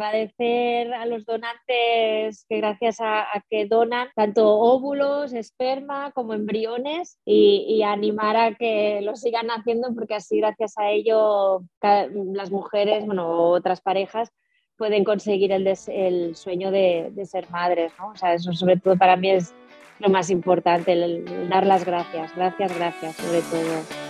Agradecer a los donantes que gracias a, que donan tanto óvulos, esperma como embriones y, animar a que lo sigan haciendo porque así gracias a ello las mujeres, bueno, otras parejas pueden conseguir el, el sueño de, ser madres, ¿no? O sea, eso sobre todo para mí es lo más importante, el dar las gracias, gracias, gracias sobre todo.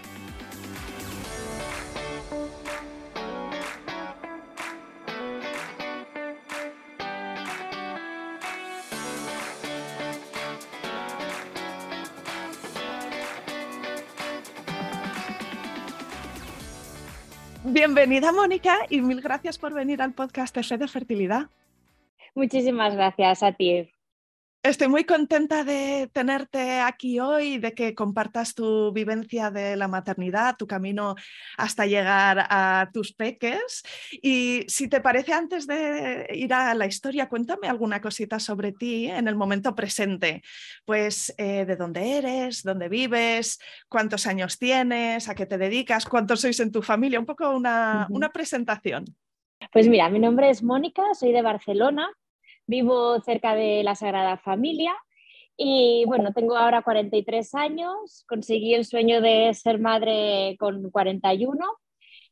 Bienvenida, Mónica, y mil gracias por venir al podcast de de Fertilidad. Muchísimas gracias a ti. Estoy muy contenta de tenerte aquí hoy, de que compartas tu vivencia de la maternidad, tu camino hasta llegar a tus peques. Y si te parece, antes de ir a la historia, cuéntame alguna cosita sobre ti en el momento presente. Pues eh, de dónde eres, dónde vives, cuántos años tienes, a qué te dedicas, cuántos sois en tu familia, un poco una, una presentación. Pues mira, mi nombre es Mónica, soy de Barcelona, Vivo cerca de la Sagrada Familia y bueno, tengo ahora 43 años, conseguí el sueño de ser madre con 41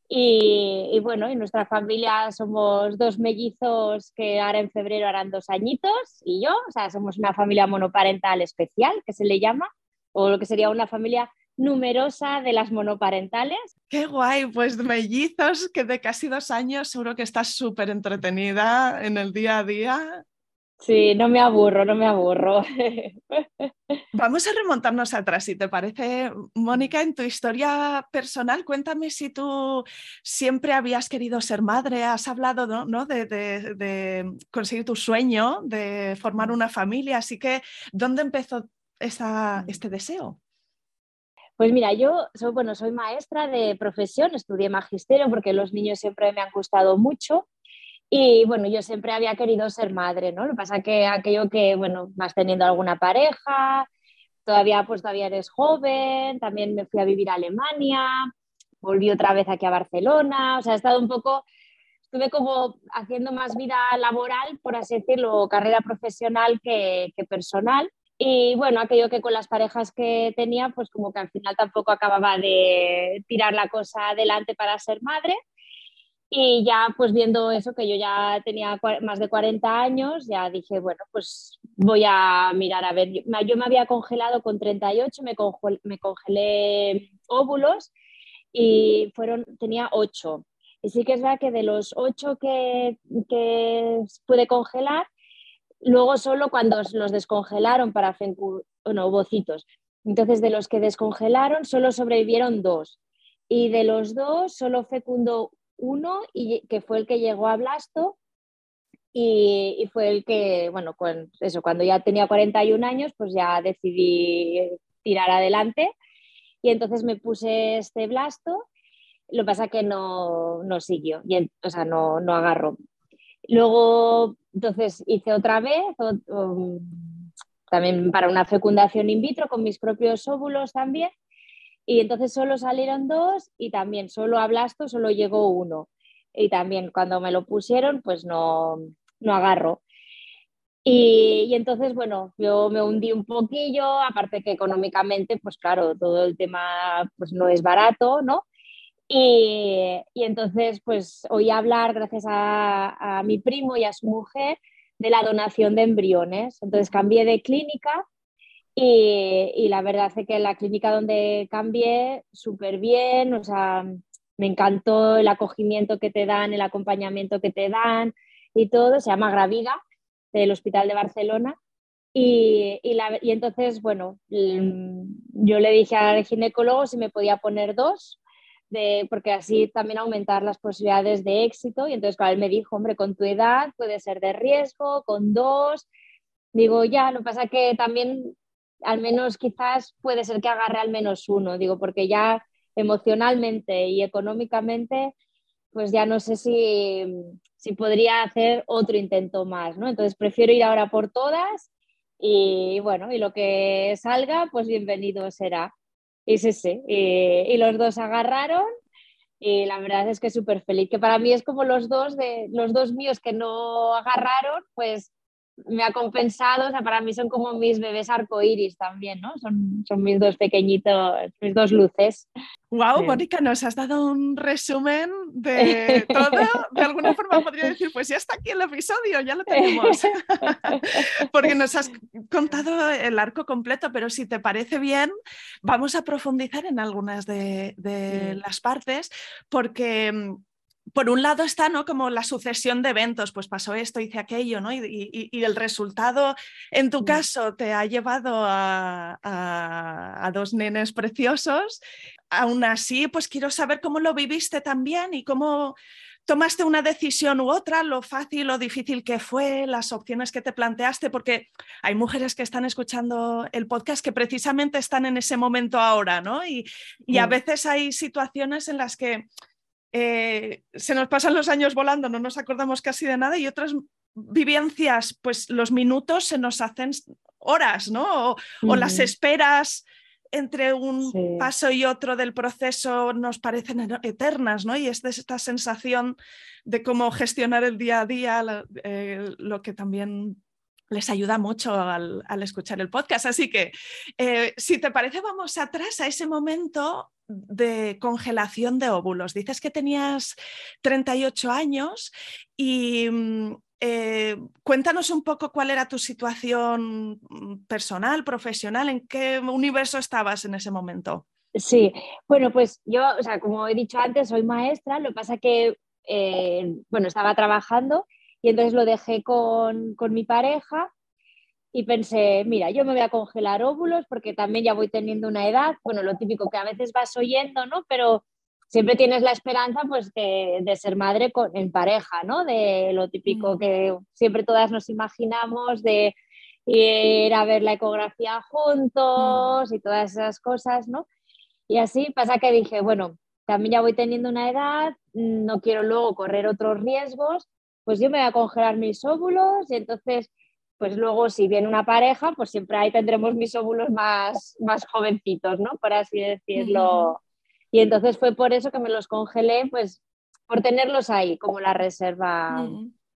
y, y, bueno, en nuestra familia somos dos mellizos que ahora en febrero harán dos añitos y yo, o sea, somos una familia monoparental especial que se le llama, o lo que sería una familia numerosa de las monoparentales. Qué guay, pues mellizos que de casi dos años seguro que estás súper entretenida en el día a día. Sí, no me aburro, no me aburro. Vamos a remontarnos atrás, si te parece, Mónica, en tu historia personal, cuéntame si tú siempre habías querido ser madre, has hablado ¿no? de, de, conseguir tu sueño, de formar una familia, así que ¿dónde empezó esa, este deseo? Pues mira, yo soy, bueno, soy maestra de profesión, estudié magisterio porque los niños siempre me han gustado mucho y bueno, yo siempre había querido ser madre, ¿no? Lo que pasa que aquello que, bueno, vas teniendo alguna pareja, todavía pues todavía eres joven, también me fui a vivir a Alemania, volví otra vez aquí a Barcelona, o sea, he estado un poco, estuve como haciendo más vida laboral, por así decirlo, carrera profesional que, que personal. Y bueno, aquello que con las parejas que tenía, pues como que al final tampoco acababa de tirar la cosa adelante para ser madre. Y ya pues viendo eso, que yo ya tenía más de 40 años, ya dije, bueno, pues voy a mirar a ver. Yo me había congelado con 38, me, me congelé óvulos y fueron, tenía 8. Y sí que es verdad que de los 8 que, que pude congelar, Luego solo cuando los descongelaron para bueno, ovocitos. Entonces, de los que descongelaron, solo sobrevivieron dos. Y de los dos, solo fecundó uno, y, que fue el que llegó a Blasto. Y, fue el que, bueno, eso, cuando ya tenía 41 años, pues ya decidí tirar adelante. Y entonces me puse este blasto, lo que pasa que no, no siguió, y, o sea, no, no agarró. Luego, entonces hice otra vez, um, también para una fecundación in vitro con mis propios óvulos también, y entonces solo salieron dos y también solo a blasto solo llegó uno. Y también cuando me lo pusieron, pues no, no agarro. Y, entonces, bueno, yo me hundí un poquillo, aparte que económicamente, pues claro, todo el tema pues no es barato, ¿no? Y, entonces, pues oí hablar, gracias a, mi primo y a su mujer, de la donación de embriones. Entonces cambié de clínica y, y la verdad es que la clínica donde cambié, súper bien, o sea, me encantó el acogimiento que te dan, el acompañamiento que te dan y todo, se llama Graviga del Hospital de Barcelona. Y, y, entonces, bueno, mm, yo le dije al ginecólogo si me podía poner dos, de, porque así también aumentar las posibilidades de éxito. Y entonces, claro, él me dijo, hombre, con tu edad puede ser de riesgo, con dos. Digo, ya, lo que pasa que también, al menos quizás puede ser que agarre al menos uno, digo, porque ya emocionalmente y económicamente pues ya no sé si, si podría hacer otro intento más, ¿no? Entonces prefiero ir ahora por todas y bueno, y lo que salga, pues bienvenido será. Y sí, sí, y, los dos agarraron y la verdad es que súper feliz, que para mí es como los dos, de, los dos míos que no agarraron, pues me ha compensado, o sea, para mí son como mis bebés arcoíris también, ¿no? Son, son mis dos pequeñitos, mis dos luces. Wow, Mónica, nos has dado un resumen de todo. De alguna forma podría decir, pues ya está aquí el episodio, ya lo tenemos. Porque nos has contado el arco completo, pero si te parece bien, vamos a profundizar en algunas de, de las partes, porque mm, por un lado está ¿no? como la sucesión de eventos, pues pasó esto, hice aquello, ¿no? y, el resultado en tu caso te ha llevado a, dos nenes preciosos. Aún así, pues quiero saber cómo lo viviste también y cómo tomaste una decisión u otra, lo fácil o difícil que fue, las opciones que te planteaste, porque hay mujeres que están escuchando el podcast que precisamente están en ese momento ahora, ¿no? Y, y a veces hay situaciones en las que eh, se nos pasan los años volando, no nos acordamos casi de nada y otras vivencias, pues los minutos se nos hacen horas, ¿no? O, las esperas entre un paso y otro del proceso nos parecen eternas, ¿no? Y es esta sensación de cómo gestionar el día a día, eh, lo que también les ayuda mucho al, escuchar el podcast. Así que, eh, si te parece, vamos atrás a ese momento de congelación de óvulos. Dices que tenías 38 años y mm, eh, cuéntanos un poco cuál era tu situación mm, personal, profesional, en qué universo estabas en ese momento. Sí, bueno, pues yo, o sea, como he dicho antes, soy maestra, lo que pasa que, eh, bueno, estaba trabajando y entonces lo dejé con, con mi pareja y pensé, mira, yo me voy a congelar óvulos porque también ya voy teniendo una edad, bueno, lo típico que a veces vas oyendo, ¿no? Pero siempre tienes la esperanza pues de, de ser madre con, en pareja, ¿no? De lo típico mm. que siempre todas nos imaginamos de ir a ver la ecografía juntos mm. y todas esas cosas, ¿no? Y así pasa que dije, bueno, también ya voy teniendo una edad, no quiero luego correr otros riesgos, pues yo me voy a congelar mis óvulos y entonces pues luego si viene una pareja, pues siempre ahí tendremos mis óvulos más, más jovencitos, ¿no? Por así decirlo. Y entonces fue por eso que me los congelé, pues por tenerlos ahí como la reserva.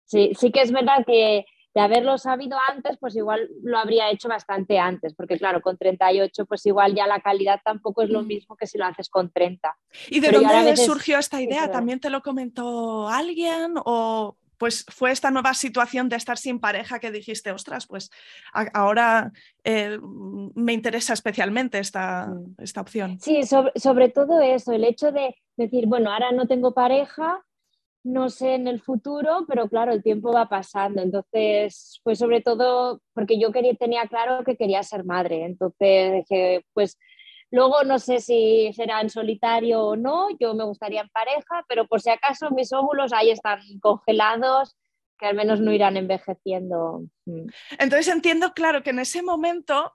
Sí, sí que es verdad que de haberlo sabido antes, pues igual lo habría hecho bastante antes, porque claro, con 38, pues igual ya la calidad tampoco es lo mismo que si lo haces con 30. ¿Y de dónde surgió esta idea? ¿También te lo comentó alguien o pues fue esta nueva situación de estar sin pareja que dijiste, ostras, pues ahora eh, me interesa especialmente esta, mm. esta opción. Sí, sobre, todo eso, el hecho de decir, bueno, ahora no tengo pareja, no sé en el futuro, pero claro, el tiempo va pasando. Entonces, pues sobre todo porque yo quería, tenía claro que quería ser madre. Entonces dije, pues Luego no sé si será en solitario o no, yo me gustaría en pareja, pero por si acaso mis óvulos ahí están congelados, que al menos no irán envejeciendo. Mm. Entonces entiendo, claro, que en ese momento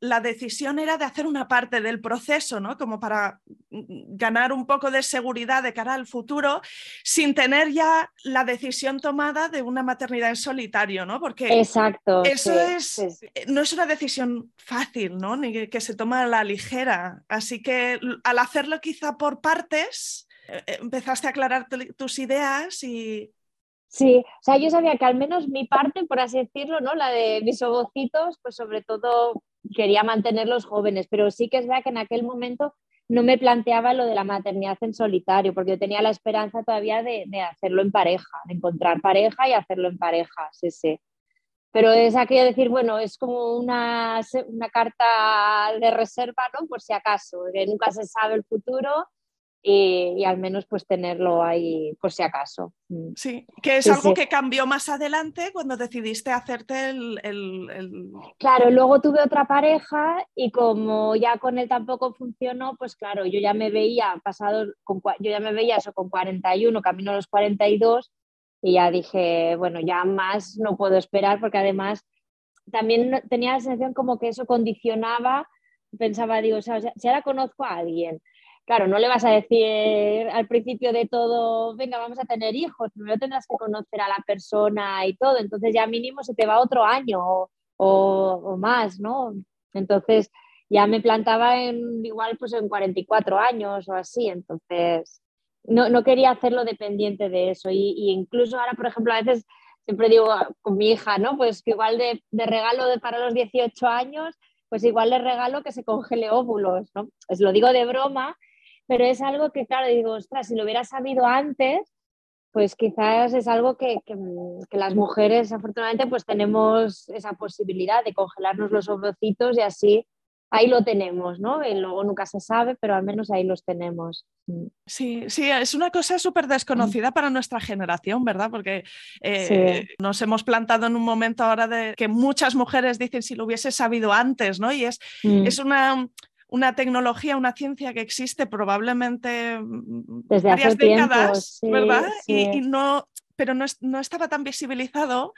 la decisión era de hacer una parte del proceso, ¿no? Como para ganar un poco de seguridad de cara al futuro, sin tener ya la decisión tomada de una maternidad en solitario, ¿no? Porque Exacto, eso es, eh, no es una decisión fácil, ¿no? Ni que, se toma a la ligera. Así que al hacerlo quizá por partes, eh, eh, empezaste a aclarar tus ideas y, Sí, o sea, yo sabía que al menos mi parte, por así decirlo, ¿no? La de mis ovocitos, pues sobre todo quería mantenerlos jóvenes, pero sí que es verdad que en aquel momento no me planteaba lo de la maternidad en solitario, porque yo tenía la esperanza todavía de, hacerlo en pareja, de encontrar pareja y hacerlo en pareja, sí, sí. Pero es aquello de decir, bueno, es como una, una carta de reserva, ¿no? Por si acaso, que nunca se sabe el futuro y, al menos pues tenerlo ahí por si acaso. Mm. Sí, que es algo que cambió más adelante cuando decidiste hacerte el, Claro, luego tuve otra pareja y como ya con él tampoco funcionó, pues claro, yo ya me veía pasado, con, yo ya me veía eso con 41, camino a los 42 y ya dije, bueno, ya más no puedo esperar porque además también tenía la sensación como que eso condicionaba, pensaba, digo, o sea, si ahora conozco a alguien claro, no le vas a decir al principio de todo, venga, vamos a tener hijos, primero tendrás que conocer a la persona y todo, entonces ya mínimo se te va otro año o, más, ¿no? Entonces ya me plantaba en igual pues en 44 años o así, entonces no, quería hacerlo dependiente de eso y, incluso ahora, por ejemplo, a veces siempre digo con mi hija, ¿no? Pues igual de, regalo de para los 18 años, pues igual le regalo que se congele óvulos, ¿no? Pues lo digo de broma, pero es algo que, claro, digo, ostras, si lo hubiera sabido antes, pues quizás es algo que, las mujeres, afortunadamente, pues tenemos esa posibilidad de congelarnos los ovocitos y así ahí lo tenemos, ¿no? Y luego nunca se sabe, pero al menos ahí los tenemos. Sí, sí, es una cosa súper desconocida para nuestra generación, ¿verdad? Porque eh, nos hemos plantado en un momento ahora de que muchas mujeres dicen si lo hubiese sabido antes, ¿no? Y es, mm. es una una tecnología, una ciencia que existe probablemente mm, Desde varias décadas, ¿verdad? Y, no, pero no, estaba tan visibilizado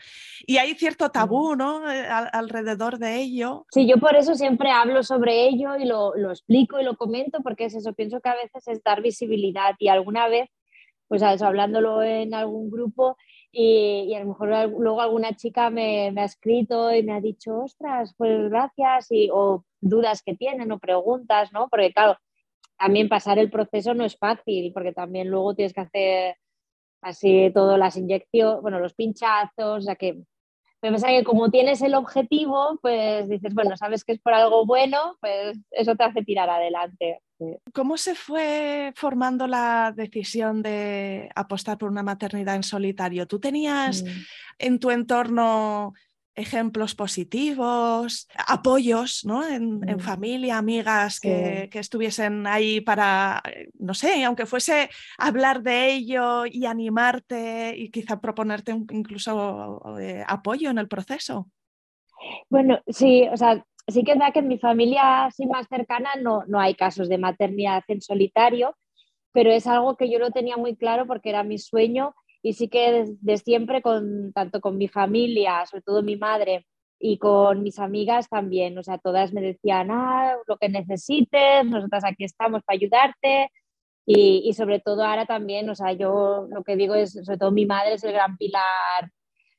y hay cierto tabú ¿no? Eh, alrededor de ello. Sí, yo por eso siempre hablo sobre ello y lo, lo, explico y lo comento porque es eso, pienso que a veces es dar visibilidad y alguna vez, pues hablándolo en algún grupo, y, a lo mejor luego alguna chica me, ha escrito y me ha dicho, ostras, pues gracias, y, o dudas que tienen o preguntas, ¿no? Porque claro, también pasar el proceso no es fácil, porque también luego tienes que hacer así todas las inyecciones, bueno, los pinchazos, o sea que me pasa que como tienes el objetivo, pues dices, bueno, sabes que es por algo bueno, pues eso te hace tirar adelante. ¿Cómo se fue formando la decisión de apostar por una maternidad en solitario? ¿Tú tenías mm. en tu entorno ejemplos positivos, apoyos ¿no? en, mm. familia, amigas que, estuviesen ahí para, eh, no sé, aunque fuese hablar de ello y animarte y quizá proponerte incluso eh, apoyo en el proceso. Bueno, sí, o sea, sí que es verdad que en mi familia así más cercana no, no hay casos de maternidad en solitario, pero es algo que yo lo tenía muy claro porque era mi sueño y sí que desde siempre, con, tanto con mi familia, sobre todo mi madre, y con mis amigas también, o sea, todas me decían, ah, lo que necesites, nosotras aquí estamos para ayudarte. Y, y, sobre todo ahora también, o sea, yo lo que digo es, sobre todo mi madre es el gran pilar,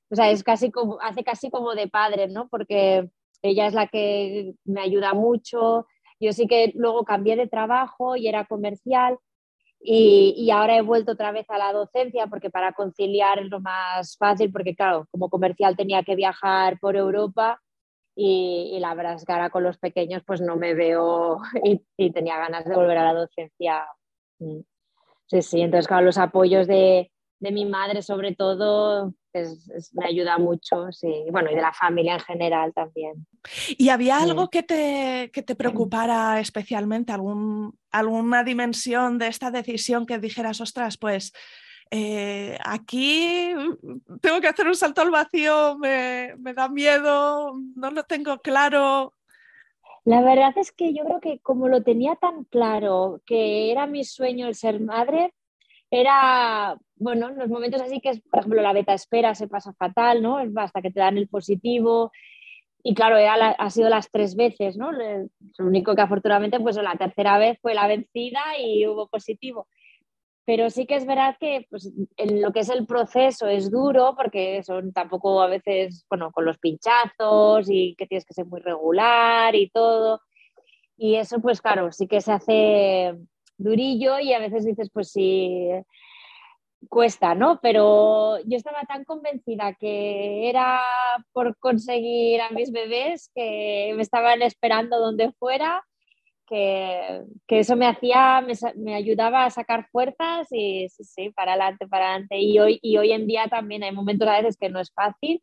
o sea, es casi como, hace casi como de padre, ¿no? Porque ella es la que me ayuda mucho. Yo sí que luego cambié de trabajo y era comercial y, ahora he vuelto otra vez a la docencia porque para conciliar es lo más fácil, porque claro, como comercial tenía que viajar por Europa y, la es que ahora con los pequeños pues no me veo y, tenía ganas de volver a la docencia. Mm. Sí, sí, entonces claro, los apoyos de, de mi madre sobre todo me ayuda mucho, sí, bueno, y de la familia en general también. ¿Y había algo que te, que te preocupara especialmente, algún, alguna dimensión de esta decisión que dijeras, ostras, pues eh, aquí tengo que hacer un salto al vacío, me, me da miedo, no lo tengo claro? La verdad es que yo creo que como lo tenía tan claro que era mi sueño el ser madre, era, bueno, los momentos así que, por ejemplo, la beta espera se pasa fatal, ¿no? Hasta que te dan el positivo y claro, ha sido las tres veces, ¿no? Lo único que afortunadamente, pues la tercera vez fue la vencida y hubo positivo. Pero sí que es verdad que pues, en lo que es el proceso es duro porque son tampoco a veces, bueno, con los pinchazos y que tienes que ser muy regular y todo. Y eso, pues claro, sí que se hace durillo y a veces dices, pues sí, cuesta, ¿no? Pero yo estaba tan convencida que era por conseguir a mis bebés que me estaban esperando donde fuera, que, eso me hacía, me, ayudaba a sacar fuerzas y sí, sí, para adelante, para adelante. Y hoy, y hoy en día también hay momentos a veces que no es fácil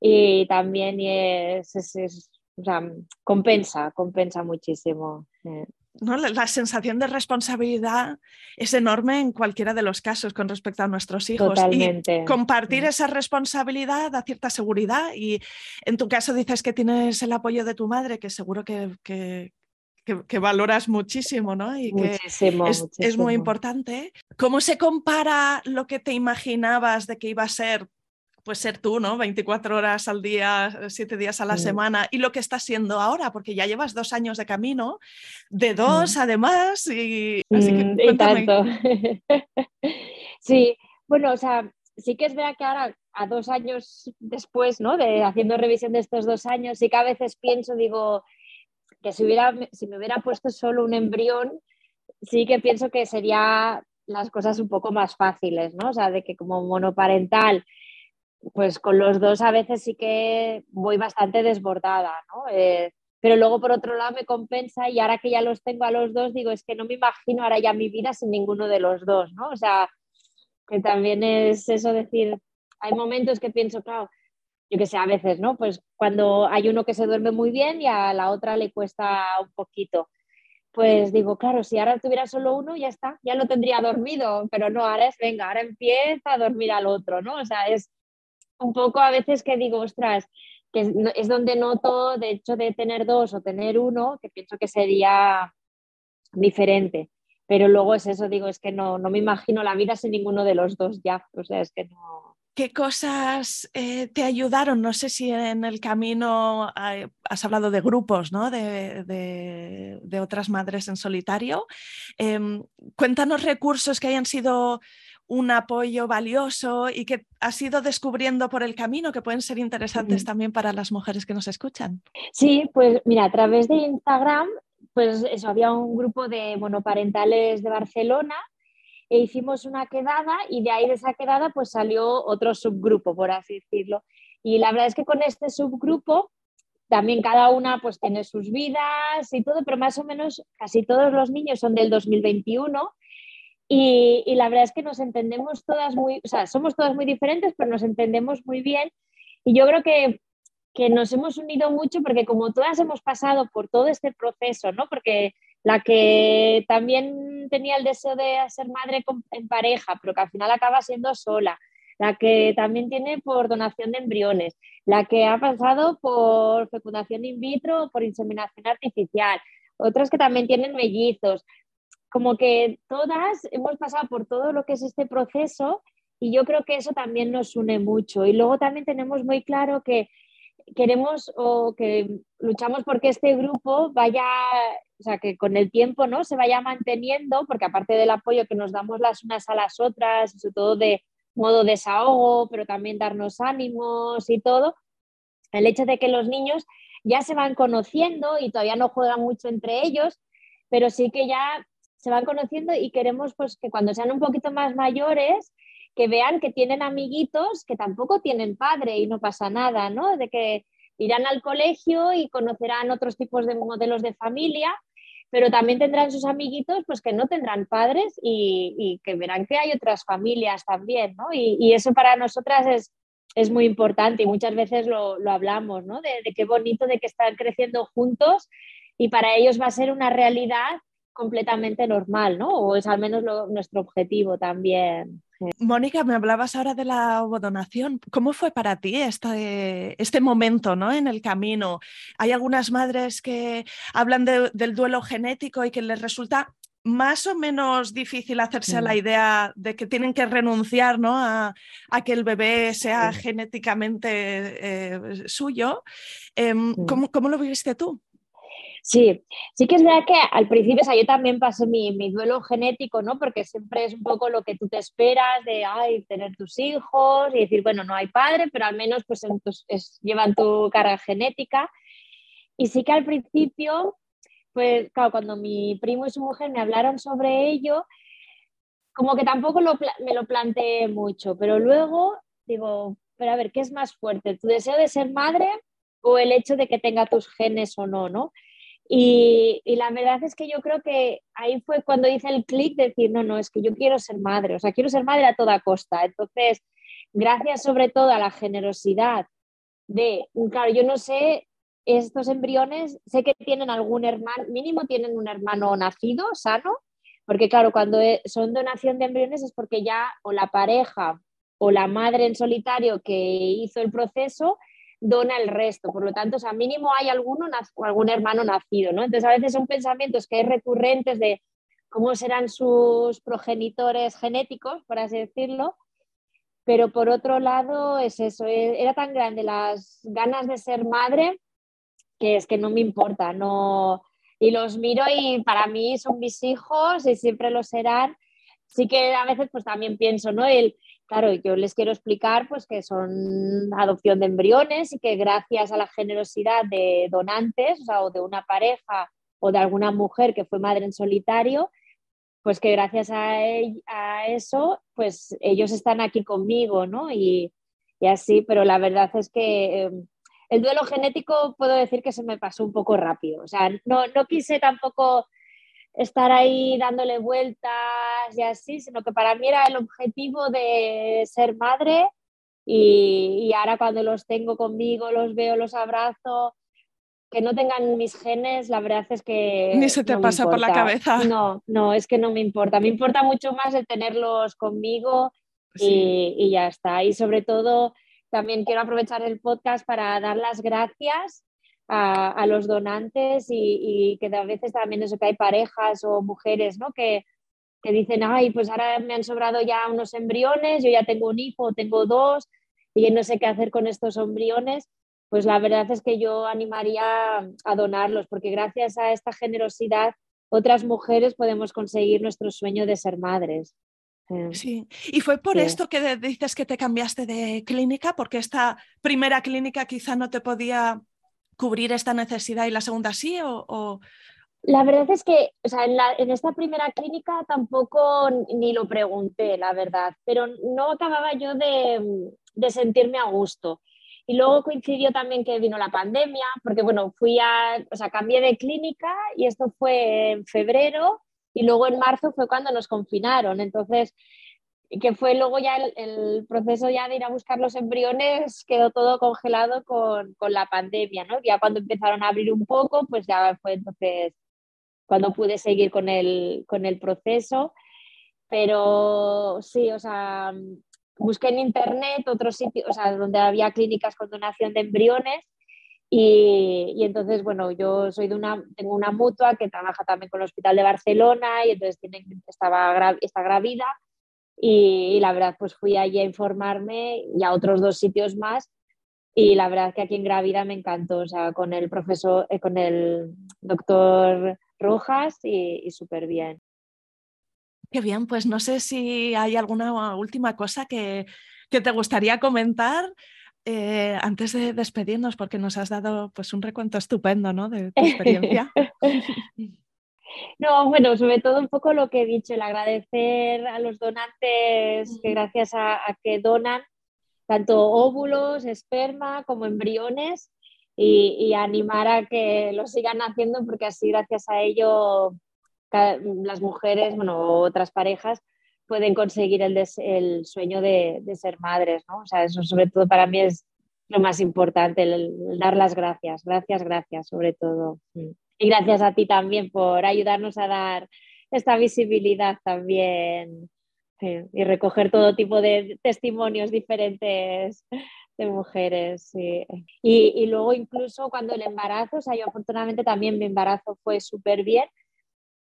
y también es, o sea, compensa, compensa muchísimo. Eh. La, sensación de responsabilidad es enorme en cualquiera de los casos con respecto a nuestros hijos. Y compartir esa responsabilidad da cierta seguridad. Y en tu caso dices que tienes el apoyo de tu madre, que seguro que, que, valoras muchísimo, ¿no? Y que es, es, muy importante. ¿Cómo se compara lo que te imaginabas de que iba a ser pues ser tú, ¿no? 24 horas al día, 7 días a la semana, y lo que estás siendo ahora, porque ya llevas dos años de camino, de dos además, y así que tanto. sí, bueno, o sea, sí que es verdad que ahora, a dos años después, ¿no? De haciendo revisión de estos dos años, sí que a veces pienso, digo, que si, hubiera, si me hubiera puesto solo un embrión, sí que pienso que sería las cosas un poco más fáciles, ¿no? O sea, de que como monoparental pues con los dos a veces sí que voy bastante desbordada, ¿no? Eh, pero luego por otro lado me compensa y ahora que ya los tengo a los dos, digo, es que no me imagino ahora ya mi vida sin ninguno de los dos, ¿no? O sea, que también es eso decir, hay momentos que pienso, claro, yo que sé, a veces, ¿no? Pues cuando hay uno que se duerme muy bien y a la otra le cuesta un poquito. Pues digo, claro, si ahora tuviera solo uno, ya está, ya lo tendría dormido, pero no, ahora es, venga, ahora empieza a dormir al otro, ¿no? O sea, es, un poco a veces que digo, ostras, que es, donde noto, de hecho, de tener dos o tener uno, que pienso que sería diferente. Pero luego es eso, digo, es que no, no me imagino la vida sin ninguno de los dos ya. O sea, es que no. ¿Qué cosas eh, te ayudaron? No sé si en el camino has hablado de grupos, ¿no? de, de, otras madres en solitario. Em, cuéntanos recursos que hayan sido un apoyo valioso y que has ido descubriendo por el camino que pueden ser interesantes también para las mujeres que nos escuchan. Sí, pues mira, a través de Instagram, pues eso, había un grupo de monoparentales de Barcelona e hicimos una quedada y de ahí de esa quedada pues salió otro subgrupo, por así decirlo. Y la verdad es que con este subgrupo también cada una pues tiene sus vidas y todo, pero más o menos casi todos los niños son del 2021 y, la verdad es que nos entendemos todas muy, o sea, somos todas muy diferentes, pero nos entendemos muy bien. Y yo creo que, que nos hemos unido mucho porque como todas hemos pasado por todo este proceso, ¿no? Porque la que también tenía el deseo de ser madre en pareja, pero que al final acaba siendo sola, la que también tiene por donación de embriones, la que ha pasado por fecundación in vitro, por inseminación artificial, otras que también tienen mellizos, como que todas hemos pasado por todo lo que es este proceso y yo creo que eso también nos une mucho. Y luego también tenemos muy claro que queremos o que luchamos porque este grupo vaya, o sea, que con el tiempo ¿no? se vaya manteniendo, porque aparte del apoyo que nos damos las unas a las otras, sobre todo de modo desahogo, pero también darnos ánimos y todo, el hecho de que los niños ya se van conociendo y todavía no juegan mucho entre ellos, pero sí que ya se van conociendo y queremos pues que cuando sean un poquito más mayores que vean que tienen amiguitos que tampoco tienen padre y no pasa nada, ¿no? De que irán al colegio y conocerán otros tipos de modelos de familia, pero también tendrán sus amiguitos pues que no tendrán padres y, que verán que hay otras familias también, ¿no? Y, eso para nosotras es, es, muy importante y muchas veces lo, hablamos, ¿no? De, de qué bonito de que están creciendo juntos y para ellos va a ser una realidad completamente normal, ¿no? O es al menos nuestro objetivo también. Mónica, me hablabas ahora de la ovodonación. ¿Cómo fue para ti este, este momento ¿no? en el camino? Hay algunas madres que hablan del duelo genético y que les resulta más o menos difícil hacerse a la idea de que tienen que renunciar ¿no? a, que el bebé sea genéticamente eh, suyo. Em, mm. ¿cómo, lo viviste tú? Sí, sí que es verdad que al principio, o sea, yo también pasé mi, duelo genético, ¿no? Porque siempre es un poco lo que tú te esperas de, ay, tener tus hijos y decir, bueno, no hay padre, pero al menos pues llevan tu carga genética. Y sí que al principio pues claro, cuando mi primo y su mujer me hablaron sobre ello, como que tampoco me lo planteé mucho, pero luego digo, pero a ver, ¿qué es más fuerte? ¿Tu deseo de ser madre o el hecho de que tenga tus genes o no, no? Y, la verdad es que yo creo que ahí fue cuando hice el clic de decir, no, no, es que yo quiero ser madre, o sea, quiero ser madre a toda costa. Entonces, gracias sobre todo a la generosidad de, claro, yo no sé estos embriones sé que tienen algún hermano, mínimo tienen un hermano nacido, sano, porque claro, cuando e, son donación de embriones es porque ya o la pareja o la madre en solitario que hizo el proceso dona el resto. Por lo tanto, o sea, mínimo hay alguno, algún hermano nacido, ¿no? Entonces, a veces son pensamientos que hay recurrentes de cómo serán sus progenitores genéticos, por así decirlo, pero por otro lado es eso, e, era tan grande las ganas de ser madre que es que no me importa, no... Y los miro y para mí son mis hijos y siempre lo serán. Sí que a veces pues también pienso, ¿no? El, claro, yo les quiero explicar pues que son adopción de embriones y que gracias a la generosidad de donantes, o, sea, o de una pareja o de alguna mujer que fue madre en solitario, pues que gracias a, eso, pues ellos están aquí conmigo, ¿no? Y, y así, pero la verdad es que em, el duelo genético puedo decir que se me pasó un poco rápido. O sea, no, no quise tampoco estar ahí dándole vueltas y así, sino que para mí era el objetivo de ser madre y, ahora cuando los tengo conmigo, los veo, los abrazo, que no tengan mis genes, la verdad es que... Ni se te pasa por la cabeza. No, no, es que no me importa. Me importa mucho más el tenerlos conmigo y, y ya está. Y sobre todo también quiero aprovechar el podcast para dar las gracias a, los donantes y, que a veces también eso que hay parejas o mujeres ¿no? que, que dicen, ay, pues ahora me han sobrado ya unos embriones, yo ya tengo un hijo, tengo dos y no sé qué hacer con estos embriones, pues la verdad es que yo animaría a donarlos, porque gracias a esta generosidad otras mujeres podemos conseguir nuestro sueño de ser madres. Sí, y fue por esto que dices que te cambiaste de clínica, porque esta primera clínica quizá no te podía cubrir esta necesidad y la segunda sí, o... La verdad es que o sea, en, esta primera clínica tampoco ni lo pregunté, la verdad, pero no acababa yo de, de, sentirme a gusto. Y luego coincidió también que vino la pandemia, porque bueno, fui a, o sea, cambié de clínica y esto fue en febrero y luego en marzo fue cuando nos confinaron. Entonces, que fue luego ya el, proceso ya de ir a buscar los embriones, quedó todo congelado con, con, la pandemia, ¿no? Ya cuando empezaron a abrir un poco, pues ya fue entonces cuando pude seguir con el, con el proceso. Pero sí, o sea, busqué en internet otros sitios, o sea, donde había clínicas con donación de embriones y, entonces, bueno, yo soy de una, tengo una mutua que trabaja también con el Hospital de Barcelona y entonces estaba, está gravida y, la verdad pues fui allí a informarme y a otros dos sitios más y la verdad que aquí en Gravida me encantó, o sea, con el profesor, eh, con el doctor Rojas y, y súper bien. Qué bien, pues no sé si hay alguna última cosa que, que te gustaría comentar eh, antes de despedirnos, porque nos has dado pues, un recuento estupendo ¿no? de tu experiencia. No, bueno, sobre todo un poco lo que he dicho, el agradecer a los donantes que gracias a, que donan tanto óvulos, esperma como embriones y, animar a que lo sigan haciendo porque así gracias a ello las mujeres, bueno, otras parejas pueden conseguir el, el sueño de, de, ser madres, ¿no? O sea, eso sobre todo para mí es lo más importante, el, dar las gracias, gracias, gracias sobre todo. Mm. Y gracias a ti también por ayudarnos a dar esta visibilidad también y recoger todo tipo de testimonios diferentes de mujeres. Y, y, luego incluso cuando el embarazo, o sea, yo afortunadamente también mi embarazo fue súper bien,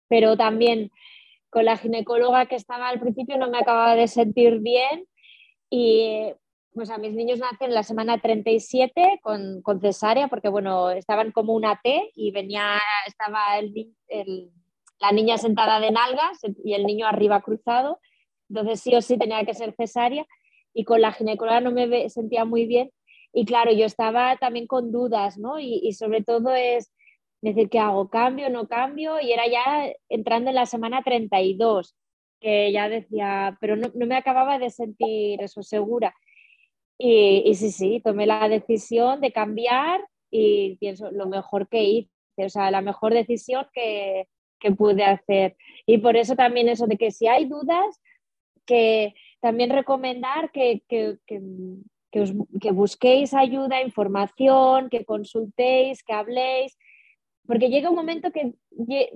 pero también con la ginecóloga que estaba al principio no me acababa de sentir bien y pues a mis niños nacen la semana 37 con, con cesárea porque bueno, estaban como una T y venía, estaba el, la niña sentada de nalgas y el niño arriba cruzado, entonces sí o sí tenía que ser cesárea y con la ginecóloga no me sentía muy bien y claro, yo estaba también con dudas, ¿no? Y, sobre todo es decir, ¿qué hago? ¿Cambio? ¿No cambio? Y era ya entrando en la semana 32, que ya decía, pero no, no me acababa de sentir eso segura. Y, y, sí, sí, tomé la decisión de cambiar y pienso lo mejor que hice, o sea, la mejor decisión que, que pude hacer. Y por eso también eso de que si hay dudas, que también recomendar que, que, que, que, busquéis ayuda, información, que consultéis, que habléis, porque llega un momento que,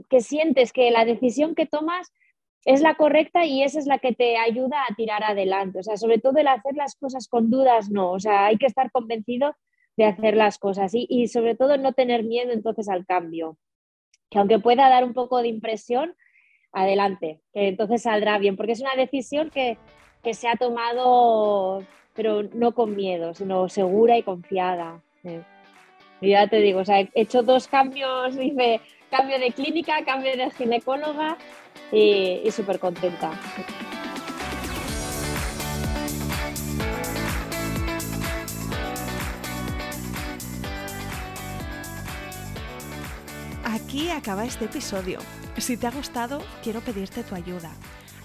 que sientes que la decisión que tomas es la correcta y esa es la que te ayuda a tirar adelante. O sea, sobre todo el hacer las cosas con dudas, no. O sea, hay que estar convencido de hacer las cosas y, y sobre todo no tener miedo entonces al cambio. Que aunque pueda dar un poco de impresión, adelante, que entonces saldrá bien, porque es una decisión que, que se ha tomado, pero no con miedo, sino segura y confiada. Ya te digo, o sea, he hecho dos cambios, dice, cambio de clínica, cambio de ginecóloga y, y súper contenta. Aquí acaba este episodio. Si te ha gustado, quiero pedirte tu ayuda.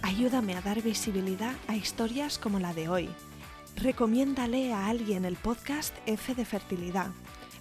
Ayúdame a dar visibilidad a historias como la de hoy. Recomiéndale a alguien el podcast F de Fertilidad